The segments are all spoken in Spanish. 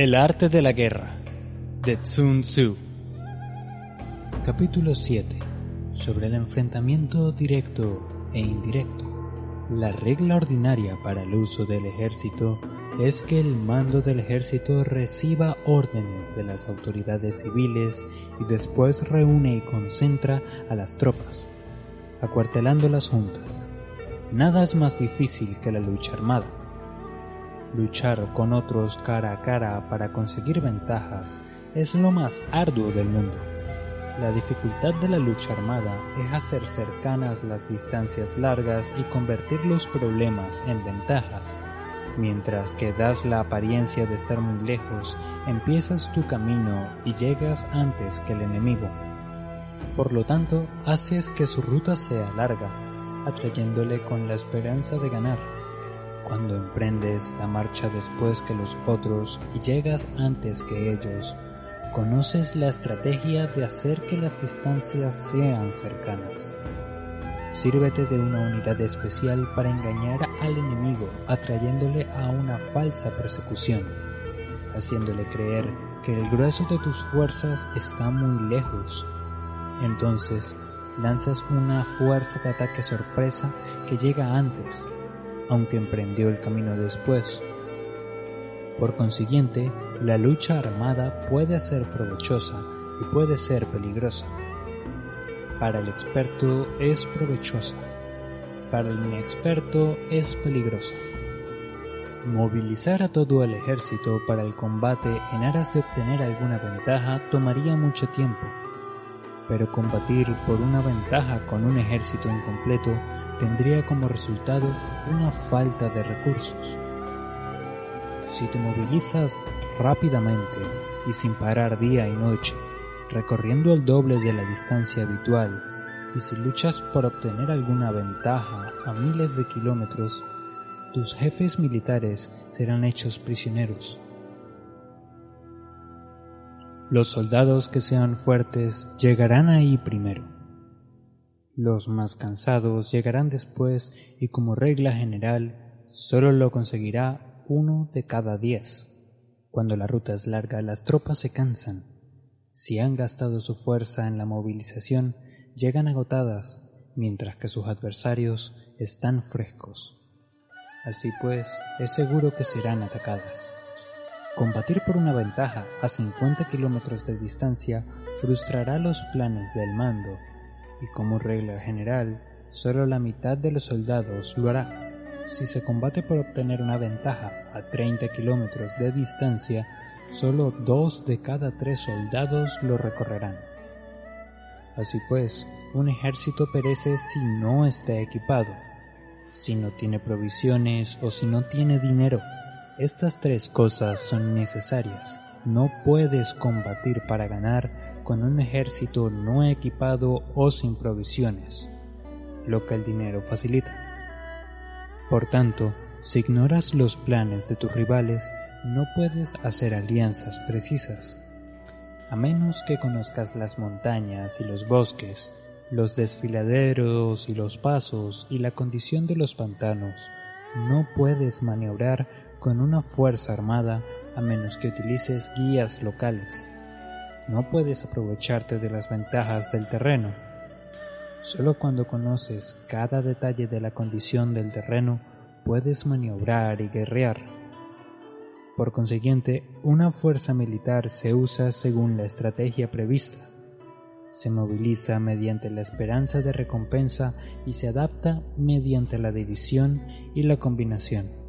El arte de la guerra de Tsun Tzu. Capítulo 7 Sobre el enfrentamiento directo e indirecto. La regla ordinaria para el uso del ejército es que el mando del ejército reciba órdenes de las autoridades civiles y después reúne y concentra a las tropas, acuartelando las juntas. Nada es más difícil que la lucha armada Luchar con otros cara a cara para conseguir ventajas es lo más arduo del mundo. La dificultad de la lucha armada es hacer cercanas las distancias largas y convertir los problemas en ventajas. Mientras que das la apariencia de estar muy lejos, empiezas tu camino y llegas antes que el enemigo. Por lo tanto, haces que su ruta sea larga, atrayéndole con la esperanza de ganar cuando emprendes la marcha después que los otros y llegas antes que ellos, conoces la estrategia de hacer que las distancias sean cercanas. Sírvete de una unidad especial para engañar al enemigo atrayéndole a una falsa persecución, haciéndole creer que el grueso de tus fuerzas está muy lejos. Entonces, lanzas una fuerza de ataque sorpresa que llega antes aunque emprendió el camino después. Por consiguiente, la lucha armada puede ser provechosa y puede ser peligrosa. Para el experto es provechosa, para el inexperto es peligrosa. Movilizar a todo el ejército para el combate en aras de obtener alguna ventaja tomaría mucho tiempo, pero combatir por una ventaja con un ejército incompleto tendría como resultado una falta de recursos. Si te movilizas rápidamente y sin parar día y noche, recorriendo el doble de la distancia habitual, y si luchas por obtener alguna ventaja a miles de kilómetros, tus jefes militares serán hechos prisioneros. Los soldados que sean fuertes llegarán ahí primero los más cansados llegarán después y como regla general solo lo conseguirá uno de cada diez. Cuando la ruta es larga las tropas se cansan. Si han gastado su fuerza en la movilización, llegan agotadas, mientras que sus adversarios están frescos. Así pues, es seguro que serán atacadas. Combatir por una ventaja a 50 kilómetros de distancia frustrará los planes del mando y como regla general, solo la mitad de los soldados lo hará. Si se combate por obtener una ventaja a 30 kilómetros de distancia, solo dos de cada tres soldados lo recorrerán. Así pues, un ejército perece si no está equipado, si no tiene provisiones o si no tiene dinero. Estas tres cosas son necesarias. No puedes combatir para ganar con un ejército no equipado o sin provisiones, lo que el dinero facilita. Por tanto, si ignoras los planes de tus rivales, no puedes hacer alianzas precisas. A menos que conozcas las montañas y los bosques, los desfiladeros y los pasos y la condición de los pantanos, no puedes maniobrar con una fuerza armada a menos que utilices guías locales no puedes aprovecharte de las ventajas del terreno. Solo cuando conoces cada detalle de la condición del terreno puedes maniobrar y guerrear. Por consiguiente, una fuerza militar se usa según la estrategia prevista. Se moviliza mediante la esperanza de recompensa y se adapta mediante la división y la combinación.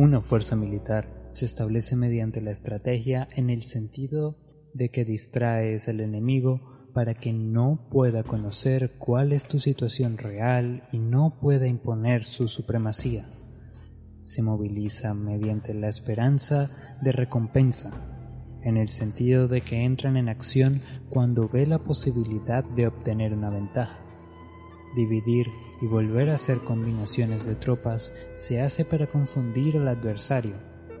Una fuerza militar se establece mediante la estrategia en el sentido de que distraes al enemigo para que no pueda conocer cuál es tu situación real y no pueda imponer su supremacía. Se moviliza mediante la esperanza de recompensa, en el sentido de que entran en acción cuando ve la posibilidad de obtener una ventaja. Dividir y volver a hacer combinaciones de tropas se hace para confundir al adversario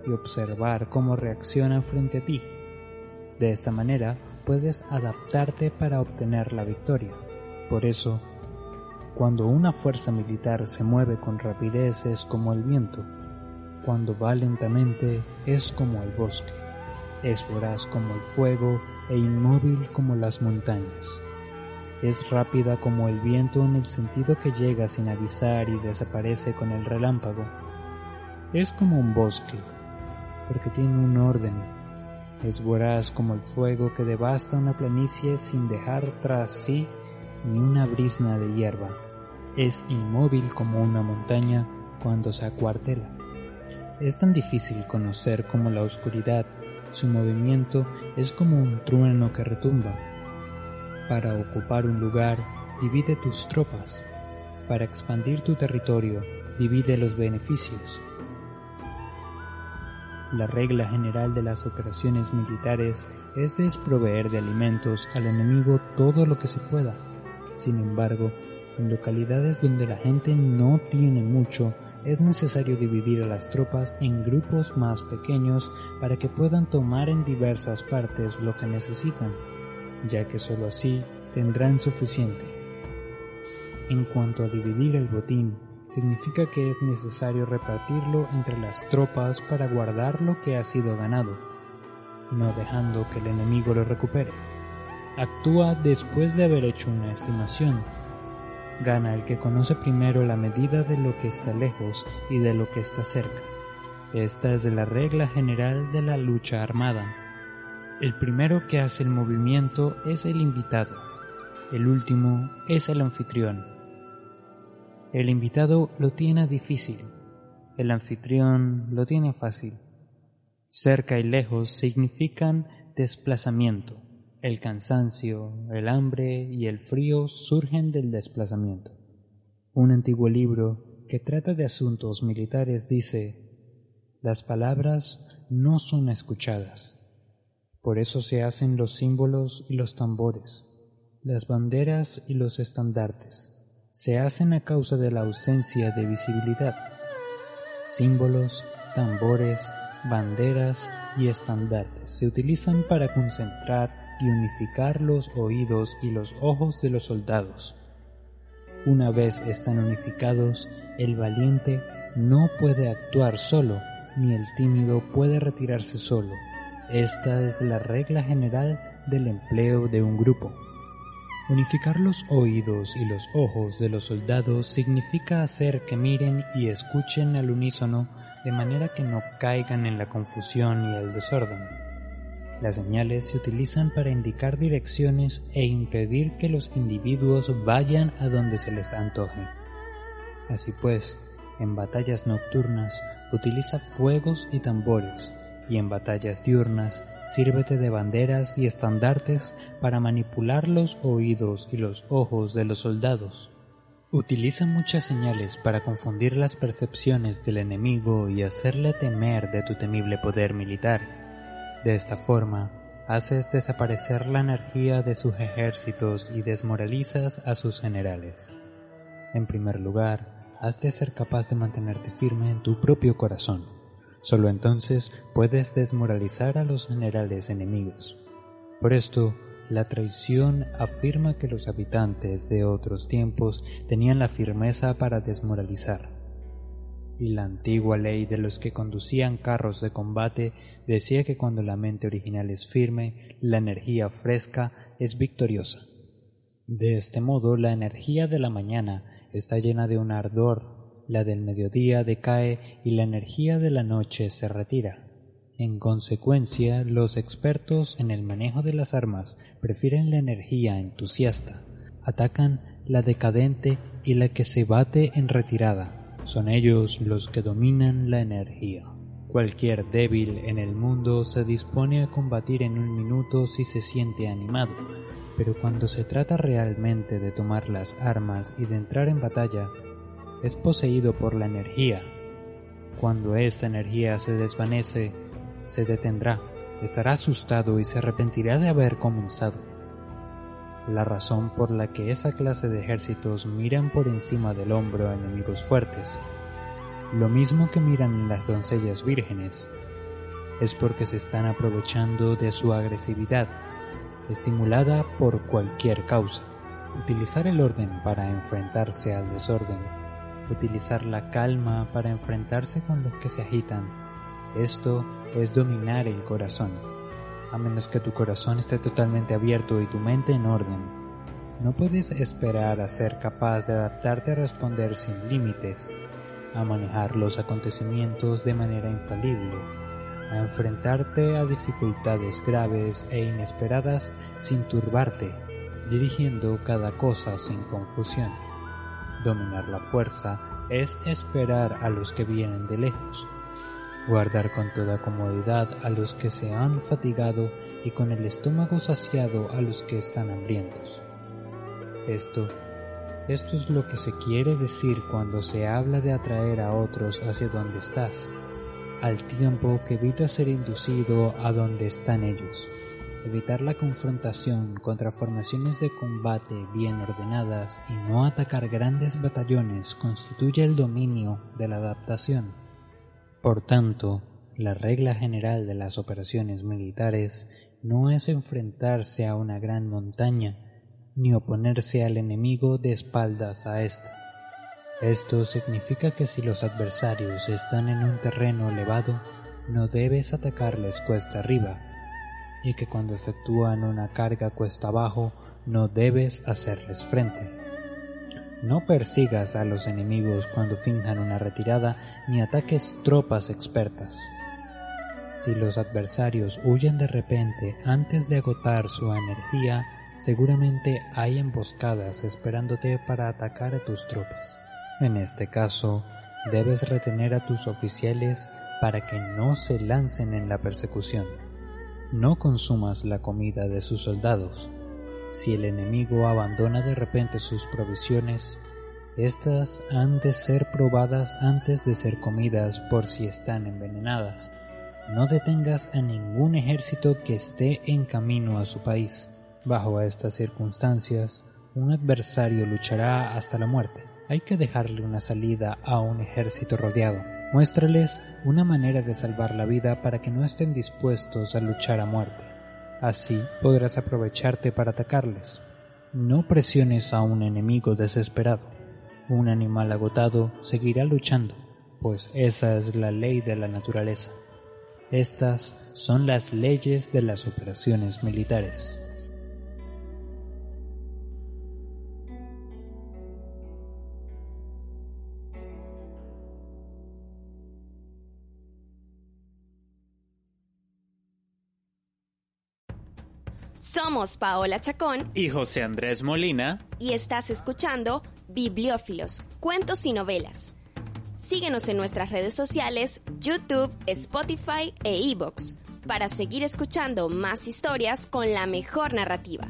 y observar cómo reacciona frente a ti de esta manera puedes adaptarte para obtener la victoria. Por eso, cuando una fuerza militar se mueve con rapidez es como el viento. Cuando va lentamente es como el bosque, es voraz como el fuego e inmóvil como las montañas. Es rápida como el viento en el sentido que llega sin avisar y desaparece con el relámpago. Es como un bosque, porque tiene un orden. Es voraz como el fuego que devasta una planicie sin dejar tras sí ni una brisna de hierba. Es inmóvil como una montaña cuando se acuartela. Es tan difícil conocer como la oscuridad, su movimiento es como un trueno que retumba. Para ocupar un lugar, divide tus tropas. Para expandir tu territorio, divide los beneficios. La regla general de las operaciones militares es desproveer de alimentos al enemigo todo lo que se pueda. Sin embargo, en localidades donde la gente no tiene mucho, es necesario dividir a las tropas en grupos más pequeños para que puedan tomar en diversas partes lo que necesitan, ya que sólo así tendrán suficiente. En cuanto a dividir el botín, significa que es necesario repartirlo entre las tropas para guardar lo que ha sido ganado, no dejando que el enemigo lo recupere. Actúa después de haber hecho una estimación Gana el que conoce primero la medida de lo que está lejos y de lo que está cerca. Esta es la regla general de la lucha armada. El primero que hace el movimiento es el invitado. El último es el anfitrión. El invitado lo tiene difícil. El anfitrión lo tiene fácil. Cerca y lejos significan desplazamiento. El cansancio, el hambre y el frío surgen del desplazamiento. Un antiguo libro que trata de asuntos militares dice, las palabras no son escuchadas. Por eso se hacen los símbolos y los tambores, las banderas y los estandartes. Se hacen a causa de la ausencia de visibilidad. Símbolos, tambores, banderas y estandartes se utilizan para concentrar y unificar los oídos y los ojos de los soldados. Una vez están unificados, el valiente no puede actuar solo, ni el tímido puede retirarse solo. Esta es la regla general del empleo de un grupo. Unificar los oídos y los ojos de los soldados significa hacer que miren y escuchen al unísono de manera que no caigan en la confusión y el desorden. Las señales se utilizan para indicar direcciones e impedir que los individuos vayan a donde se les antoje. Así pues, en batallas nocturnas utiliza fuegos y tambores, y en batallas diurnas sírvete de banderas y estandartes para manipular los oídos y los ojos de los soldados. Utiliza muchas señales para confundir las percepciones del enemigo y hacerle temer de tu temible poder militar. De esta forma, haces desaparecer la energía de sus ejércitos y desmoralizas a sus generales. En primer lugar, has de ser capaz de mantenerte firme en tu propio corazón. Solo entonces puedes desmoralizar a los generales enemigos. Por esto, la traición afirma que los habitantes de otros tiempos tenían la firmeza para desmoralizar y la antigua ley de los que conducían carros de combate decía que cuando la mente original es firme, la energía fresca es victoriosa. De este modo, la energía de la mañana está llena de un ardor, la del mediodía decae y la energía de la noche se retira. En consecuencia, los expertos en el manejo de las armas prefieren la energía entusiasta, atacan la decadente y la que se bate en retirada, son ellos los que dominan la energía. Cualquier débil en el mundo se dispone a combatir en un minuto si se siente animado, pero cuando se trata realmente de tomar las armas y de entrar en batalla, es poseído por la energía. Cuando esta energía se desvanece, se detendrá, estará asustado y se arrepentirá de haber comenzado la razón por la que esa clase de ejércitos miran por encima del hombro a enemigos fuertes, lo mismo que miran las doncellas vírgenes, es porque se están aprovechando de su agresividad, estimulada por cualquier causa. Utilizar el orden para enfrentarse al desorden utilizar la calma para enfrentarse con los que se agitan. Esto es dominar el corazón, a menos que tu corazón esté totalmente abierto y tu mente en orden. No puedes esperar a ser capaz de adaptarte a responder sin límites, a manejar los acontecimientos de manera infalible, a enfrentarte a dificultades graves e inesperadas sin turbarte, dirigiendo cada cosa sin confusión. Dominar la fuerza es esperar a los que vienen de lejos, guardar con toda comodidad a los que se han fatigado y con el estómago saciado a los que están hambrientos. Esto, esto es lo que se quiere decir cuando se habla de atraer a otros hacia donde estás, al tiempo que evita ser inducido a donde están ellos. Evitar la confrontación contra formaciones de combate bien ordenadas y no atacar grandes batallones constituye el dominio de la adaptación. Por tanto, la regla general de las operaciones militares no es enfrentarse a una gran montaña, ni oponerse al enemigo de espaldas a ésta. Esto significa que si los adversarios están en un terreno elevado, no debes atacarles cuesta arriba, y que cuando efectúan una carga cuesta abajo, no debes hacerles frente. No persigas a los enemigos cuando finjan una retirada, ni ataques tropas expertas. Si los adversarios huyen de repente antes de agotar su energía, seguramente hay emboscadas esperándote para atacar a tus tropas. En este caso, debes retener a tus oficiales para que no se lancen en la persecución. No consumas la comida de sus soldados. Si el enemigo abandona de repente sus provisiones, éstas han de ser probadas antes de ser comidas por si están envenenadas. No detengas a ningún ejército que esté en camino a su país. Bajo estas circunstancias, un adversario luchará hasta la muerte. Hay que dejarle una salida a un ejército rodeado. Muéstrales una manera de salvar la vida para que no estén dispuestos a luchar a muerte. Así podrás aprovecharte para atacarles. No presiones a un enemigo desesperado. Un animal agotado seguirá luchando, pues esa es la ley de la naturaleza. Estas son las leyes de las operaciones militares. Somos Paola Chacón y José Andrés Molina y estás escuchando Bibliófilos, Cuentos y Novelas. Síguenos en nuestras redes sociales, YouTube, Spotify e iBox para seguir escuchando más historias con la mejor narrativa.